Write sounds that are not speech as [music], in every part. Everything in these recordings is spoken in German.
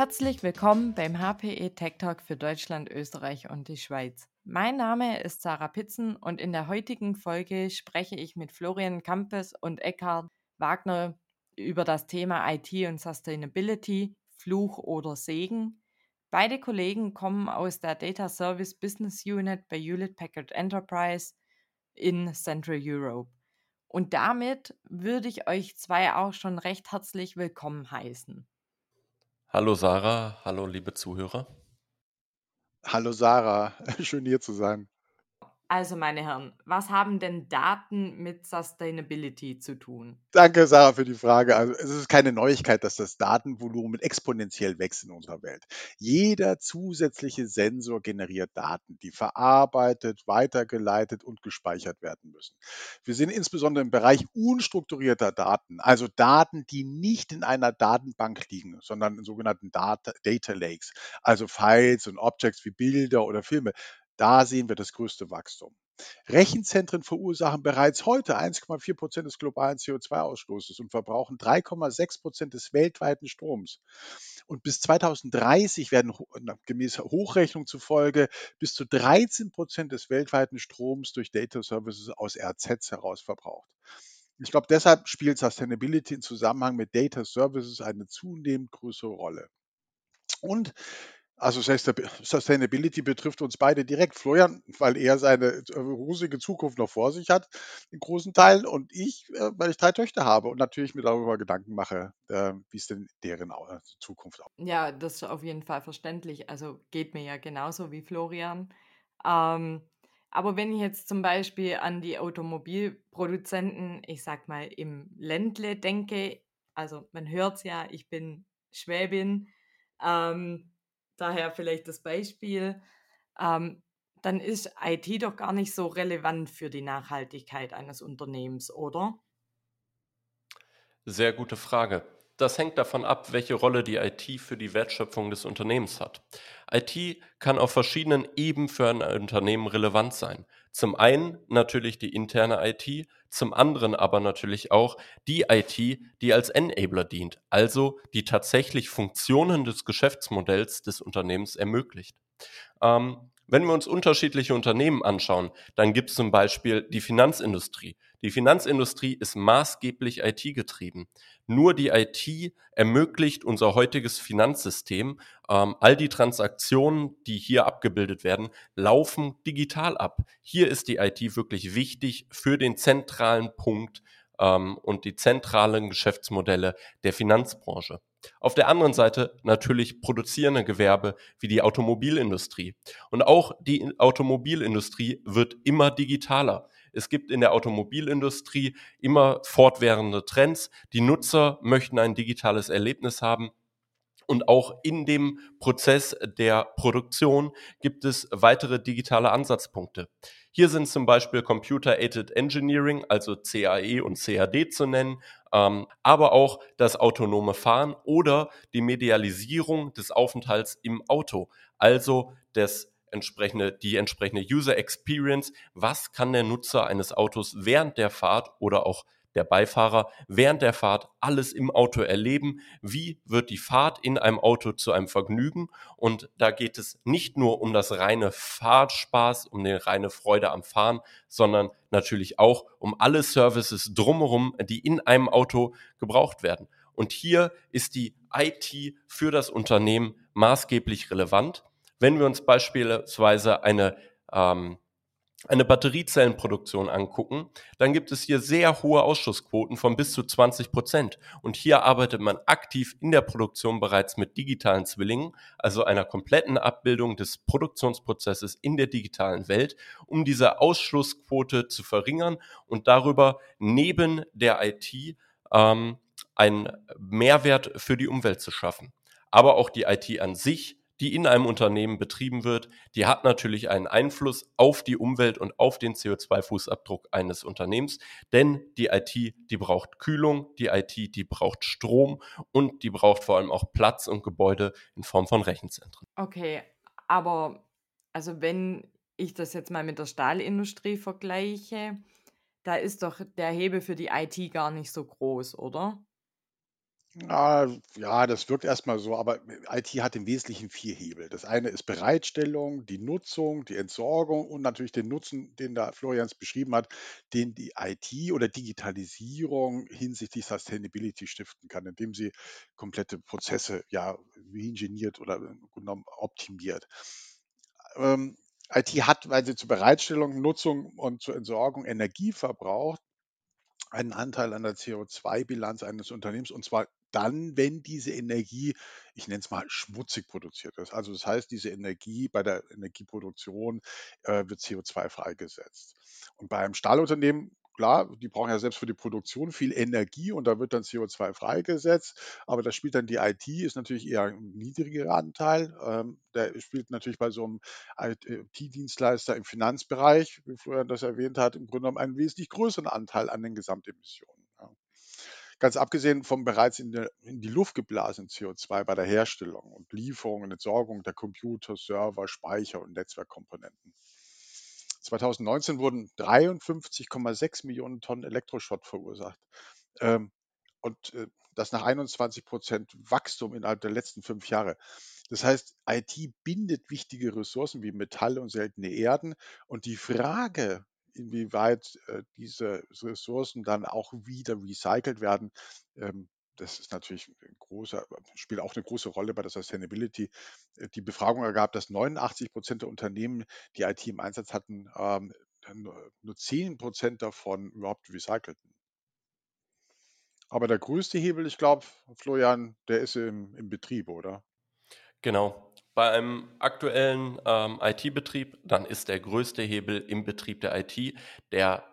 Herzlich willkommen beim HPE Tech Talk für Deutschland, Österreich und die Schweiz. Mein Name ist Sarah Pitzen und in der heutigen Folge spreche ich mit Florian Kampes und Eckhard Wagner über das Thema IT und Sustainability, Fluch oder Segen. Beide Kollegen kommen aus der Data Service Business Unit bei Hewlett Packard Enterprise in Central Europe. Und damit würde ich euch zwei auch schon recht herzlich willkommen heißen. Hallo Sarah, hallo liebe Zuhörer. Hallo Sarah, [laughs] schön hier zu sein. Also, meine Herren, was haben denn Daten mit Sustainability zu tun? Danke, Sarah, für die Frage. Also, es ist keine Neuigkeit, dass das Datenvolumen exponentiell wächst in unserer Welt. Jeder zusätzliche Sensor generiert Daten, die verarbeitet, weitergeleitet und gespeichert werden müssen. Wir sehen insbesondere im Bereich unstrukturierter Daten, also Daten, die nicht in einer Datenbank liegen, sondern in sogenannten Data, Data Lakes, also Files und Objects wie Bilder oder Filme. Da sehen wir das größte Wachstum. Rechenzentren verursachen bereits heute 1,4 Prozent des globalen CO2-Ausstoßes und verbrauchen 3,6 Prozent des weltweiten Stroms. Und bis 2030 werden gemäß Hochrechnung zufolge bis zu 13 Prozent des weltweiten Stroms durch Data Services aus RZs heraus verbraucht. Ich glaube, deshalb spielt Sustainability im Zusammenhang mit Data Services eine zunehmend größere Rolle. Und also Sustainability betrifft uns beide direkt. Florian, weil er seine äh, rosige Zukunft noch vor sich hat, in großen Teilen, und ich, äh, weil ich drei Töchter habe und natürlich mir darüber Gedanken mache, äh, wie es denn deren Zukunft aussieht. Ja, das ist auf jeden Fall verständlich. Also geht mir ja genauso wie Florian. Ähm, aber wenn ich jetzt zum Beispiel an die Automobilproduzenten, ich sag mal im Ländle denke, also man hört es ja, ich bin Schwäbin, ähm, daher vielleicht das Beispiel, ähm, dann ist IT doch gar nicht so relevant für die Nachhaltigkeit eines Unternehmens, oder? Sehr gute Frage. Das hängt davon ab, welche Rolle die IT für die Wertschöpfung des Unternehmens hat. IT kann auf verschiedenen Ebenen für ein Unternehmen relevant sein. Zum einen natürlich die interne IT, zum anderen aber natürlich auch die IT, die als Enabler dient, also die tatsächlich Funktionen des Geschäftsmodells des Unternehmens ermöglicht. Ähm, wenn wir uns unterschiedliche Unternehmen anschauen, dann gibt es zum Beispiel die Finanzindustrie. Die Finanzindustrie ist maßgeblich IT-getrieben. Nur die IT ermöglicht unser heutiges Finanzsystem. Ähm, all die Transaktionen, die hier abgebildet werden, laufen digital ab. Hier ist die IT wirklich wichtig für den zentralen Punkt ähm, und die zentralen Geschäftsmodelle der Finanzbranche. Auf der anderen Seite natürlich produzierende Gewerbe wie die Automobilindustrie. Und auch die Automobilindustrie wird immer digitaler. Es gibt in der Automobilindustrie immer fortwährende Trends. Die Nutzer möchten ein digitales Erlebnis haben. Und auch in dem Prozess der Produktion gibt es weitere digitale Ansatzpunkte. Hier sind zum Beispiel Computer-Aided Engineering, also CAE und CAD zu nennen, ähm, aber auch das autonome Fahren oder die Medialisierung des Aufenthalts im Auto, also des entsprechende, die entsprechende User Experience. Was kann der Nutzer eines Autos während der Fahrt oder auch der Beifahrer während der Fahrt alles im Auto erleben. Wie wird die Fahrt in einem Auto zu einem Vergnügen? Und da geht es nicht nur um das reine Fahrtspaß, um die reine Freude am Fahren, sondern natürlich auch um alle Services drumherum, die in einem Auto gebraucht werden. Und hier ist die IT für das Unternehmen maßgeblich relevant. Wenn wir uns beispielsweise eine, ähm, eine Batteriezellenproduktion angucken, dann gibt es hier sehr hohe Ausschussquoten von bis zu 20 Prozent. Und hier arbeitet man aktiv in der Produktion bereits mit digitalen Zwillingen, also einer kompletten Abbildung des Produktionsprozesses in der digitalen Welt, um diese Ausschlussquote zu verringern und darüber neben der IT ähm, einen Mehrwert für die Umwelt zu schaffen. Aber auch die IT an sich die in einem Unternehmen betrieben wird, die hat natürlich einen Einfluss auf die Umwelt und auf den CO2-Fußabdruck eines Unternehmens, denn die IT, die braucht Kühlung, die IT, die braucht Strom und die braucht vor allem auch Platz und Gebäude in Form von Rechenzentren. Okay, aber also wenn ich das jetzt mal mit der Stahlindustrie vergleiche, da ist doch der Hebel für die IT gar nicht so groß, oder? Ah, ja, das wirkt erstmal so, aber IT hat im Wesentlichen vier Hebel. Das eine ist Bereitstellung, die Nutzung, die Entsorgung und natürlich den Nutzen, den da Florians beschrieben hat, den die IT oder Digitalisierung hinsichtlich Sustainability stiften kann, indem sie komplette Prozesse ja reingeniert oder Grunde genommen optimiert. Ähm, IT hat, weil sie zur Bereitstellung, Nutzung und zur Entsorgung Energie verbraucht, einen Anteil an der CO2-Bilanz eines Unternehmens und zwar dann, wenn diese Energie, ich nenne es mal schmutzig produziert ist. Also das heißt, diese Energie bei der Energieproduktion äh, wird CO2 freigesetzt. Und bei einem Stahlunternehmen, klar, die brauchen ja selbst für die Produktion viel Energie und da wird dann CO2 freigesetzt, aber da spielt dann die IT, ist natürlich eher ein niedrigerer Anteil. Ähm, der spielt natürlich bei so einem IT-Dienstleister im Finanzbereich, wie Florian das erwähnt hat, im Grunde genommen einen wesentlich größeren Anteil an den Gesamtemissionen. Ganz abgesehen vom bereits in, der, in, die Luft geblasenen CO2 bei der Herstellung und Lieferung und Entsorgung der Computer, Server, Speicher und Netzwerkkomponenten. 2019 wurden 53,6 Millionen Tonnen Elektroschrott verursacht. Ähm, und äh, das nach 21 Prozent Wachstum innerhalb der letzten fünf Jahre. Das heißt, IT bindet wichtige Ressourcen wie Metalle und seltene Erden. Und die Frage, inwieweit äh, diese Ressourcen dann auch wieder recycelt werden, ähm, das ist natürlich ein großer, spielt auch eine große Rolle bei der Sustainability. Äh, die Befragung ergab, dass 89 Prozent der Unternehmen, die IT im Einsatz hatten, ähm, nur 10 Prozent davon überhaupt recycelten. Aber der größte Hebel, ich glaube, Florian, der ist im, im Betrieb, oder? Genau. Bei einem aktuellen ähm, IT-Betrieb, dann ist der größte Hebel im Betrieb der IT. Der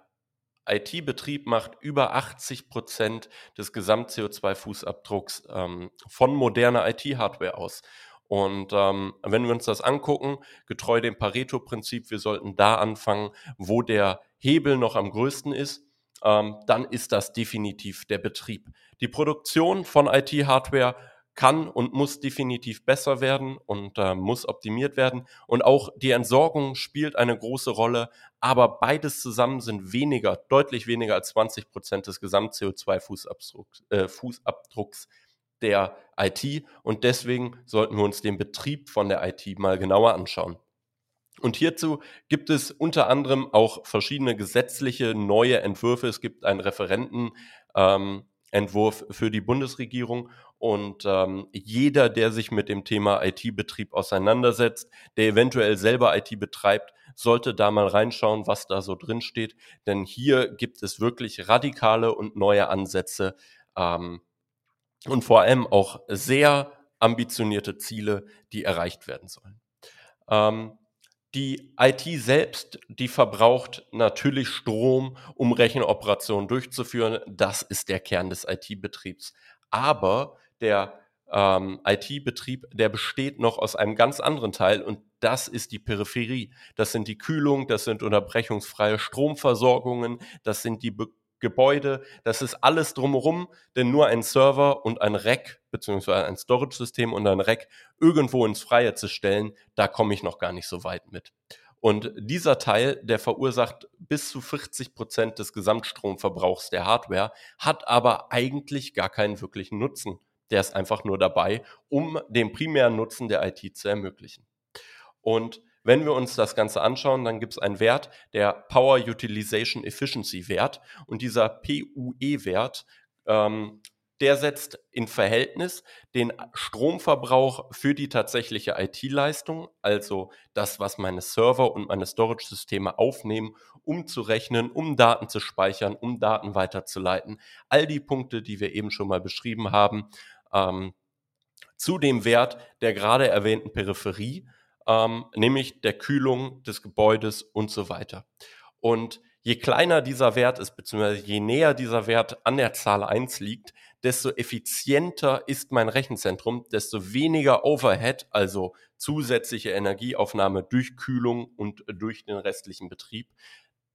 IT-Betrieb macht über 80 Prozent des Gesamt-CO2-Fußabdrucks ähm, von moderner IT-Hardware aus. Und ähm, wenn wir uns das angucken, getreu dem Pareto-Prinzip, wir sollten da anfangen, wo der Hebel noch am größten ist, ähm, dann ist das definitiv der Betrieb. Die Produktion von IT-Hardware kann und muss definitiv besser werden und äh, muss optimiert werden. Und auch die Entsorgung spielt eine große Rolle, aber beides zusammen sind weniger, deutlich weniger als 20 Prozent des Gesamt-CO2-Fußabdrucks äh, Fußabdrucks der IT. Und deswegen sollten wir uns den Betrieb von der IT mal genauer anschauen. Und hierzu gibt es unter anderem auch verschiedene gesetzliche neue Entwürfe. Es gibt einen Referentenentwurf ähm, für die Bundesregierung und ähm, jeder, der sich mit dem Thema IT-Betrieb auseinandersetzt, der eventuell selber IT betreibt, sollte da mal reinschauen, was da so drin steht. Denn hier gibt es wirklich radikale und neue Ansätze ähm, und vor allem auch sehr ambitionierte Ziele, die erreicht werden sollen. Ähm, die IT selbst, die verbraucht natürlich Strom, um Rechenoperationen durchzuführen. Das ist der Kern des IT-Betriebs. Aber der ähm, IT-Betrieb, der besteht noch aus einem ganz anderen Teil und das ist die Peripherie. Das sind die Kühlung, das sind unterbrechungsfreie Stromversorgungen, das sind die Be Gebäude, das ist alles drumherum, denn nur ein Server und ein Rack beziehungsweise ein Storage-System und ein Rack irgendwo ins Freie zu stellen, da komme ich noch gar nicht so weit mit. Und dieser Teil, der verursacht bis zu 40 Prozent des Gesamtstromverbrauchs der Hardware, hat aber eigentlich gar keinen wirklichen Nutzen. Der ist einfach nur dabei, um den primären Nutzen der IT zu ermöglichen. Und wenn wir uns das Ganze anschauen, dann gibt es einen Wert, der Power Utilization Efficiency Wert. Und dieser PUE-Wert, ähm, der setzt in Verhältnis den Stromverbrauch für die tatsächliche IT-Leistung, also das, was meine Server und meine Storage-Systeme aufnehmen, umzurechnen, um Daten zu speichern, um Daten weiterzuleiten. All die Punkte, die wir eben schon mal beschrieben haben, ähm, zu dem Wert der gerade erwähnten Peripherie ähm, nämlich der Kühlung des Gebäudes und so weiter. Und je kleiner dieser Wert ist, beziehungsweise je näher dieser Wert an der Zahl 1 liegt, desto effizienter ist mein Rechenzentrum, desto weniger Overhead, also zusätzliche Energieaufnahme durch Kühlung und durch den restlichen Betrieb,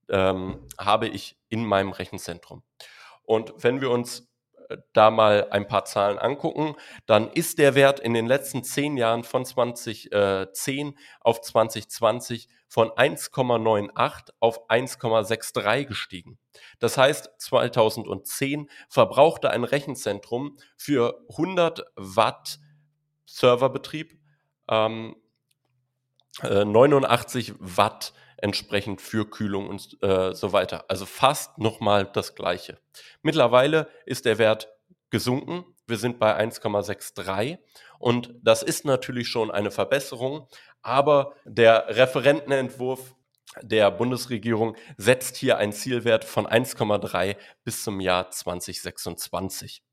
ähm, habe ich in meinem Rechenzentrum. Und wenn wir uns da mal ein paar Zahlen angucken, dann ist der Wert in den letzten zehn Jahren von 2010 auf 2020 von 1,98 auf 1,63 gestiegen. Das heißt, 2010 verbrauchte ein Rechenzentrum für 100 Watt Serverbetrieb ähm, äh, 89 Watt entsprechend für Kühlung und äh, so weiter. Also fast nochmal das gleiche. Mittlerweile ist der Wert gesunken. Wir sind bei 1,63 und das ist natürlich schon eine Verbesserung, aber der Referentenentwurf der Bundesregierung setzt hier einen Zielwert von 1,3 bis zum Jahr 2026.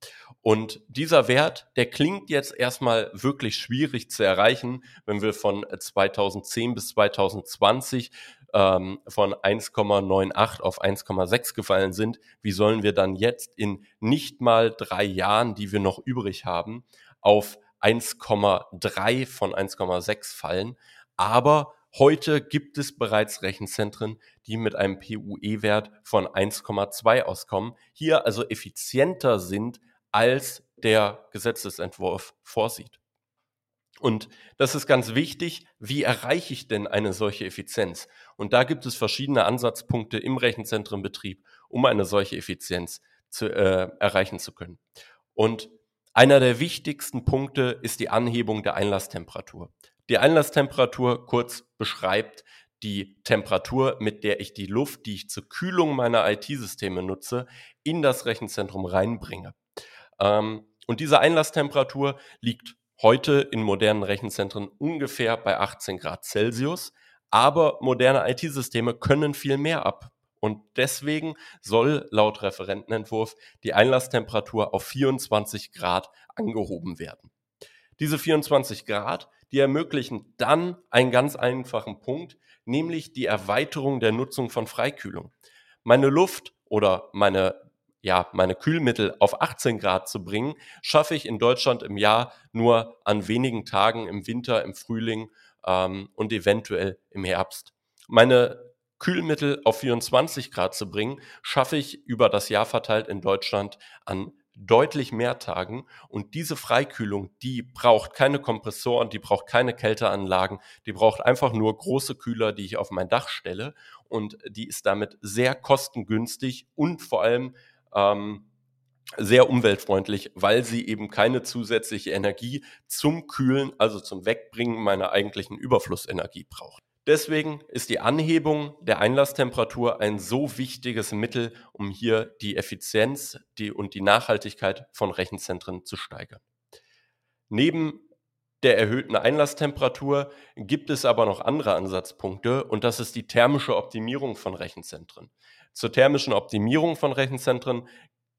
Und dieser Wert, der klingt jetzt erstmal wirklich schwierig zu erreichen, wenn wir von 2010 bis 2020 ähm, von 1,98 auf 1,6 gefallen sind. Wie sollen wir dann jetzt in nicht mal drei Jahren, die wir noch übrig haben, auf 1,3 von 1,6 fallen? Aber Heute gibt es bereits Rechenzentren, die mit einem PUE-Wert von 1,2 auskommen, hier also effizienter sind, als der Gesetzesentwurf vorsieht. Und das ist ganz wichtig, wie erreiche ich denn eine solche Effizienz? Und da gibt es verschiedene Ansatzpunkte im Rechenzentrenbetrieb, um eine solche Effizienz zu, äh, erreichen zu können. Und einer der wichtigsten Punkte ist die Anhebung der Einlasstemperatur. Die Einlasstemperatur kurz beschreibt die Temperatur, mit der ich die Luft, die ich zur Kühlung meiner IT-Systeme nutze, in das Rechenzentrum reinbringe. Ähm, und diese Einlasstemperatur liegt heute in modernen Rechenzentren ungefähr bei 18 Grad Celsius. Aber moderne IT-Systeme können viel mehr ab. Und deswegen soll laut Referentenentwurf die Einlasstemperatur auf 24 Grad angehoben werden. Diese 24 Grad die ermöglichen dann einen ganz einfachen Punkt, nämlich die Erweiterung der Nutzung von Freikühlung. Meine Luft oder meine ja, meine Kühlmittel auf 18 Grad zu bringen, schaffe ich in Deutschland im Jahr nur an wenigen Tagen im Winter, im Frühling ähm, und eventuell im Herbst. Meine Kühlmittel auf 24 Grad zu bringen, schaffe ich über das Jahr verteilt in Deutschland an deutlich mehr Tagen. Und diese Freikühlung, die braucht keine Kompressoren, die braucht keine Kälteanlagen, die braucht einfach nur große Kühler, die ich auf mein Dach stelle. Und die ist damit sehr kostengünstig und vor allem ähm, sehr umweltfreundlich, weil sie eben keine zusätzliche Energie zum Kühlen, also zum Wegbringen meiner eigentlichen Überflussenergie braucht. Deswegen ist die Anhebung der Einlasstemperatur ein so wichtiges Mittel, um hier die Effizienz die, und die Nachhaltigkeit von Rechenzentren zu steigern. Neben der erhöhten Einlasstemperatur gibt es aber noch andere Ansatzpunkte und das ist die thermische Optimierung von Rechenzentren. Zur thermischen Optimierung von Rechenzentren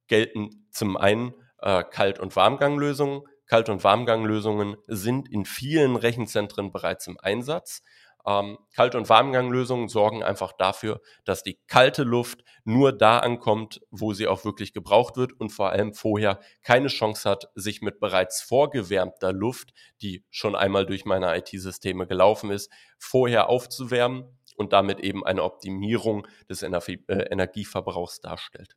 gelten zum einen äh, Kalt- und Warmganglösungen. Kalt- und Warmganglösungen sind in vielen Rechenzentren bereits im Einsatz. Ähm, Kalt- und Warmganglösungen sorgen einfach dafür, dass die kalte Luft nur da ankommt, wo sie auch wirklich gebraucht wird und vor allem vorher keine Chance hat, sich mit bereits vorgewärmter Luft, die schon einmal durch meine IT-Systeme gelaufen ist, vorher aufzuwärmen und damit eben eine Optimierung des Energie äh, Energieverbrauchs darstellt.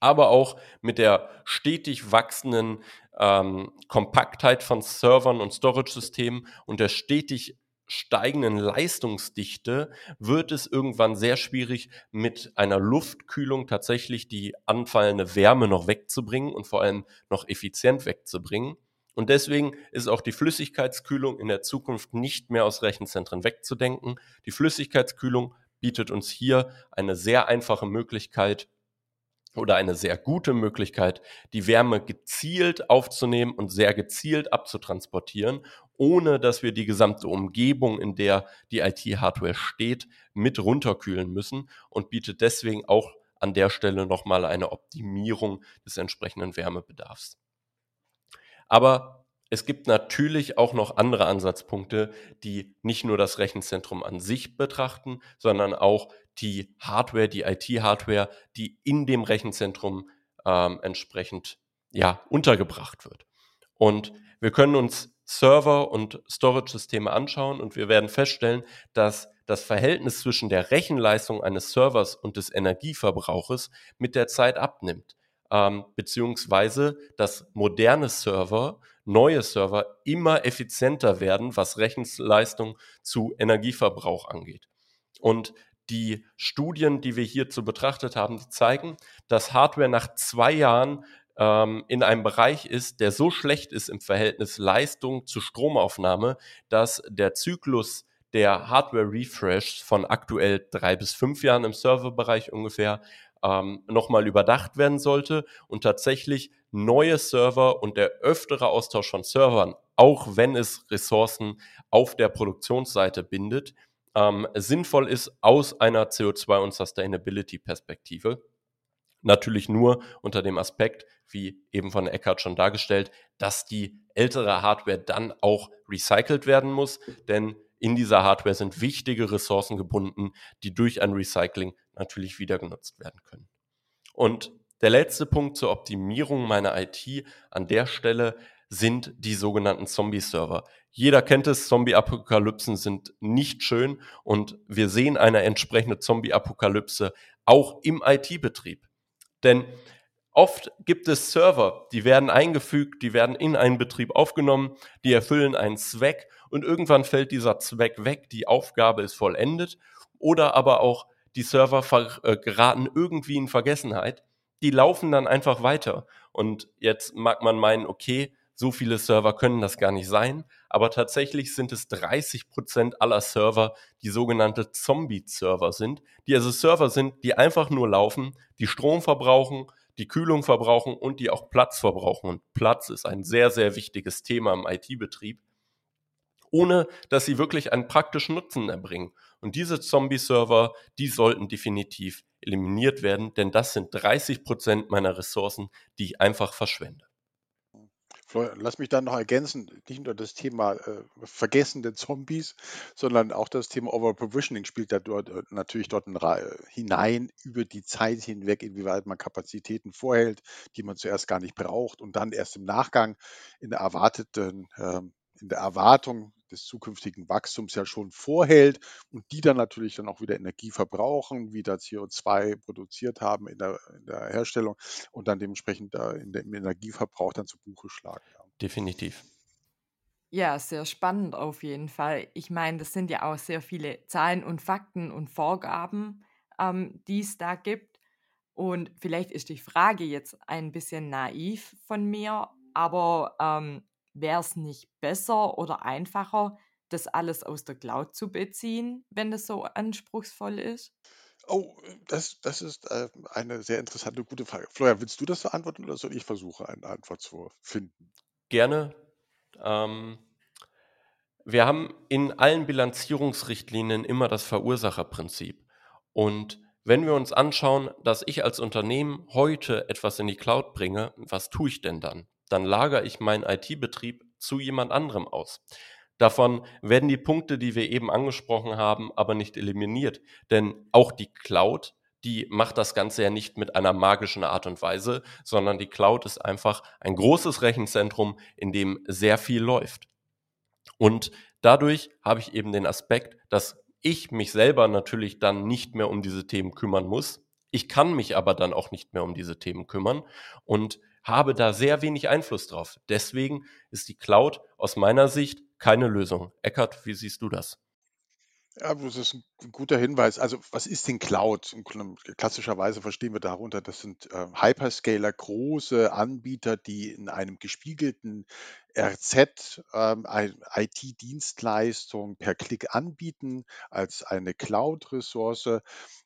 Aber auch mit der stetig wachsenden ähm, Kompaktheit von Servern und Storage-Systemen und der stetig steigenden Leistungsdichte wird es irgendwann sehr schwierig, mit einer Luftkühlung tatsächlich die anfallende Wärme noch wegzubringen und vor allem noch effizient wegzubringen. Und deswegen ist auch die Flüssigkeitskühlung in der Zukunft nicht mehr aus Rechenzentren wegzudenken. Die Flüssigkeitskühlung bietet uns hier eine sehr einfache Möglichkeit, oder eine sehr gute Möglichkeit, die Wärme gezielt aufzunehmen und sehr gezielt abzutransportieren, ohne dass wir die gesamte Umgebung, in der die IT-Hardware steht, mit runterkühlen müssen und bietet deswegen auch an der Stelle nochmal eine Optimierung des entsprechenden Wärmebedarfs. Aber es gibt natürlich auch noch andere Ansatzpunkte, die nicht nur das Rechenzentrum an sich betrachten, sondern auch die Hardware, die IT-Hardware, die in dem Rechenzentrum ähm, entsprechend ja, untergebracht wird. Und wir können uns Server und Storage-Systeme anschauen und wir werden feststellen, dass das Verhältnis zwischen der Rechenleistung eines Servers und des Energieverbrauches mit der Zeit abnimmt. ähm, beziehungsweise dass moderne Server, neue Server immer effizienter werden, was Rechenleistung zu Energieverbrauch angeht. Und die Studien, die wir hierzu betrachtet haben, zeigen, dass Hardware nach zwei Jahren ähm, in einem Bereich ist, der so schlecht ist im Verhältnis Leistung zu Stromaufnahme, dass der Zyklus der Hardware-Refresh von aktuell drei bis fünf Jahren im Serverbereich ungefähr ähm, nochmal überdacht werden sollte und tatsächlich neue Server und der öftere Austausch von Servern, auch wenn es Ressourcen auf der Produktionsseite bindet, ähm, sinnvoll ist aus einer CO2- und Sustainability-Perspektive. Natürlich nur unter dem Aspekt, wie eben von Eckart schon dargestellt, dass die ältere Hardware dann auch recycelt werden muss, denn in dieser Hardware sind wichtige Ressourcen gebunden, die durch ein Recycling natürlich wieder genutzt werden können. Und der letzte Punkt zur Optimierung meiner IT an der Stelle sind die sogenannten Zombie-Server. Jeder kennt es, Zombie-Apokalypsen sind nicht schön und wir sehen eine entsprechende Zombie-Apokalypse auch im IT-Betrieb. Denn oft gibt es Server, die werden eingefügt, die werden in einen Betrieb aufgenommen, die erfüllen einen Zweck und irgendwann fällt dieser Zweck weg, die Aufgabe ist vollendet oder aber auch die Server äh, geraten irgendwie in Vergessenheit. Die laufen dann einfach weiter. Und jetzt mag man meinen, okay, so viele Server können das gar nicht sein, aber tatsächlich sind es 30 Prozent aller Server, die sogenannte Zombie-Server sind, die also Server sind, die einfach nur laufen, die Strom verbrauchen, die Kühlung verbrauchen und die auch Platz verbrauchen. Und Platz ist ein sehr, sehr wichtiges Thema im IT-Betrieb ohne dass sie wirklich einen praktischen Nutzen erbringen. Und diese Zombie-Server, die sollten definitiv eliminiert werden, denn das sind 30 Prozent meiner Ressourcen, die ich einfach verschwende. Lass mich dann noch ergänzen, nicht nur das Thema äh, vergessene Zombies, sondern auch das Thema Overprovisioning spielt da dort äh, natürlich dort hinein über die Zeit hinweg, inwieweit man Kapazitäten vorhält, die man zuerst gar nicht braucht und dann erst im Nachgang in der erwarteten, äh, in der Erwartung des zukünftigen Wachstums ja schon vorhält und die dann natürlich dann auch wieder Energie verbrauchen, wieder CO2 produziert haben in der, in der Herstellung und dann dementsprechend da in dem Energieverbrauch dann zu Buche schlagen. Ja. Definitiv. Ja, sehr spannend auf jeden Fall. Ich meine, das sind ja auch sehr viele Zahlen und Fakten und Vorgaben, ähm, die es da gibt. Und vielleicht ist die Frage jetzt ein bisschen naiv von mir, aber ähm, Wäre es nicht besser oder einfacher, das alles aus der Cloud zu beziehen, wenn das so anspruchsvoll ist? Oh, das, das ist äh, eine sehr interessante, gute Frage. Florian, willst du das beantworten oder soll ich versuchen, eine Antwort zu finden? Gerne. Ähm, wir haben in allen Bilanzierungsrichtlinien immer das Verursacherprinzip. Und wenn wir uns anschauen, dass ich als Unternehmen heute etwas in die Cloud bringe, was tue ich denn dann? Dann lagere ich meinen IT-Betrieb zu jemand anderem aus. Davon werden die Punkte, die wir eben angesprochen haben, aber nicht eliminiert. Denn auch die Cloud, die macht das Ganze ja nicht mit einer magischen Art und Weise, sondern die Cloud ist einfach ein großes Rechenzentrum, in dem sehr viel läuft. Und dadurch habe ich eben den Aspekt, dass ich mich selber natürlich dann nicht mehr um diese Themen kümmern muss. Ich kann mich aber dann auch nicht mehr um diese Themen kümmern. Und habe da sehr wenig Einfluss drauf. Deswegen ist die Cloud aus meiner Sicht keine Lösung. Eckart, wie siehst du das? Ja, das ist ein guter Hinweis. Also, was ist denn Cloud? Klassischerweise verstehen wir darunter, das sind äh, Hyperscaler, große Anbieter, die in einem gespiegelten RZ ähm, IT-Dienstleistung per Klick anbieten als eine Cloud-Ressource.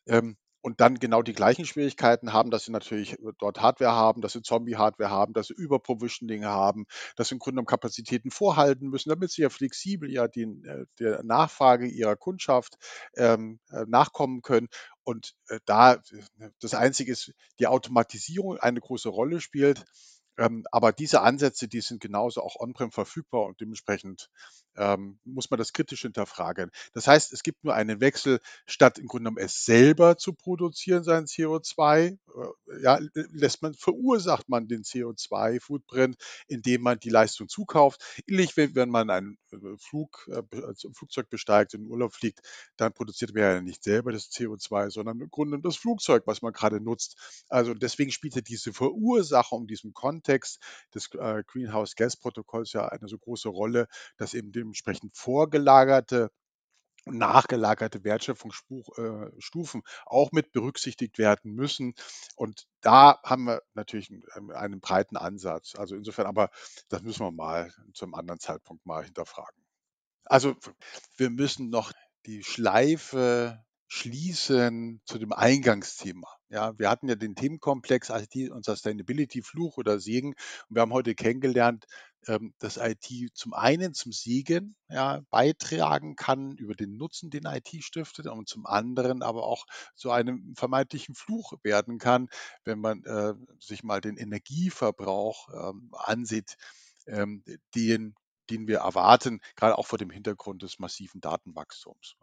Ähm, und dann genau die gleichen Schwierigkeiten haben, dass sie natürlich äh, dort Hardware haben, dass sie Zombie-Hardware haben, dass sie Überprovisioning haben, dass sie im Grunde genommen Kapazitäten vorhalten müssen, damit sie ja flexibel ja den, äh, der Nachfrage ihrer Kundschaft ähm, äh, nachkommen können. Und äh, da das Einzige ist, die Automatisierung eine große Rolle spielt. Ähm, aber diese Ansätze, die sind genauso auch on-prem verfügbar und dementsprechend ähm, muss man das kritisch hinterfragen. Das heißt, es gibt nur einen Wechsel, statt im Grunde genommen es selber zu produzieren, sein CO2, äh, ja, lässt man, verursacht man den CO2-Footprint, indem man die Leistung zukauft. Ähnlich, wenn, wenn man ein äh, Flug, äh, also Flugzeug besteigt, in den Urlaub fliegt, dann produziert man ja nicht selber das CO2, sondern im Grunde das Flugzeug, was man gerade nutzt. Also deswegen spielte diese Verursachung, diesem Kontext des äh, Greenhouse Gas Protokolls ja eine so große Rolle, dass eben dementsprechend vorgelagerte und nachgelagerte Wertschöpfungsstufen äh, auch mit berücksichtigt werden müssen. Und da haben wir natürlich einen, einen breiten Ansatz. Also insofern, aber das müssen wir mal zu einem anderen Zeitpunkt mal hinterfragen. Also wir müssen noch die Schleife schließen zu dem Eingangsthema. Ja, wir hatten ja den Themenkomplex IT und Sustainability, Fluch oder Segen. Und wir haben heute kennengelernt, ähm, dass IT zum einen zum Segen ja, beitragen kann über den Nutzen, den IT stiftet, und zum anderen aber auch zu einem vermeintlichen Fluch werden kann, wenn man äh, sich mal den Energieverbrauch ähm, ansieht, ähm, den, den wir erwarten, gerade auch vor dem Hintergrund des massiven Datenwachstums.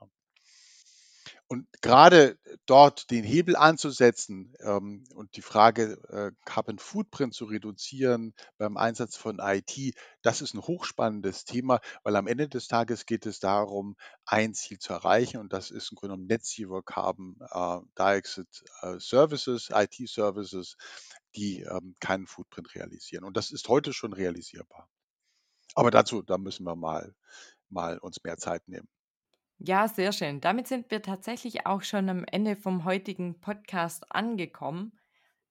Und gerade dort den Hebel anzusetzen ähm, und die Frage äh, Carbon Footprint zu reduzieren beim Einsatz von IT, das ist ein hochspannendes Thema, weil am Ende des Tages geht es darum, ein Ziel zu erreichen und das ist im Grunde genommen Net Zero Carbon äh, Dioxide äh, Services, IT-Services, die ähm, keinen Footprint realisieren. Und das ist heute schon realisierbar. Aber dazu, da müssen wir mal, mal uns mehr Zeit nehmen. Ja, sehr schön. Damit sind wir tatsächlich auch schon am Ende vom heutigen Podcast angekommen.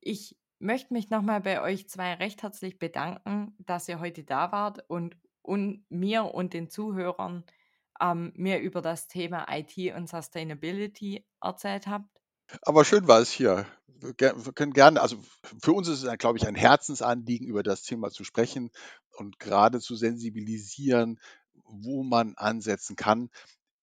Ich möchte mich nochmal bei euch zwei recht herzlich bedanken, dass ihr heute da wart und, und mir und den Zuhörern ähm, mir über das Thema IT und Sustainability erzählt habt. Aber schön war es hier. Wir können gerne, also für uns ist es, glaube ich, ein Herzensanliegen, über das Thema zu sprechen und gerade zu sensibilisieren, wo man ansetzen kann.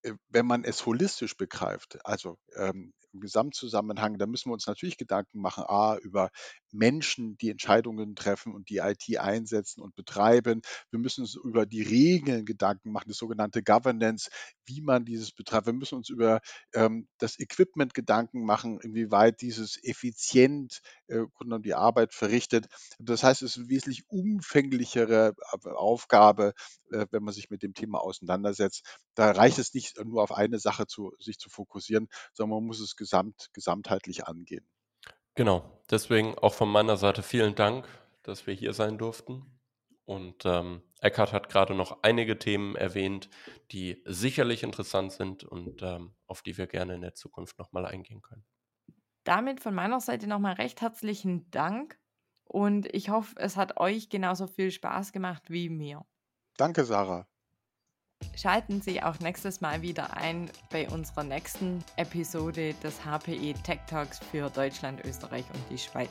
Äh, wenn man es holistisch begreift, also ähm, im Gesamtzusammenhang, da müssen wir uns natürlich Gedanken machen, a, über Menschen, die Entscheidungen treffen und die IT einsetzen und betreiben. Wir müssen uns über die Regeln Gedanken machen, das sogenannte Governance, wie man dieses betreibt. Wir müssen uns über ähm, das Equipment Gedanken machen, inwieweit dieses effizient äh, die Arbeit verrichtet. Das heißt, es ist eine wesentlich umfänglichere äh, Aufgabe, äh, wenn man sich mit dem Thema auseinandersetzt. Da reicht es nicht nur auf eine Sache zu, sich zu fokussieren, sondern man muss es gesamt, gesamtheitlich angehen. Genau, deswegen auch von meiner Seite vielen Dank, dass wir hier sein durften. Und ähm, Eckhard hat gerade noch einige Themen erwähnt, die sicherlich interessant sind und ähm, auf die wir gerne in der Zukunft nochmal eingehen können. Damit von meiner Seite nochmal recht herzlichen Dank und ich hoffe, es hat euch genauso viel Spaß gemacht wie mir. Danke, Sarah. Schalten Sie auch nächstes Mal wieder ein bei unserer nächsten Episode des HPE Tech Talks für Deutschland, Österreich und die Schweiz.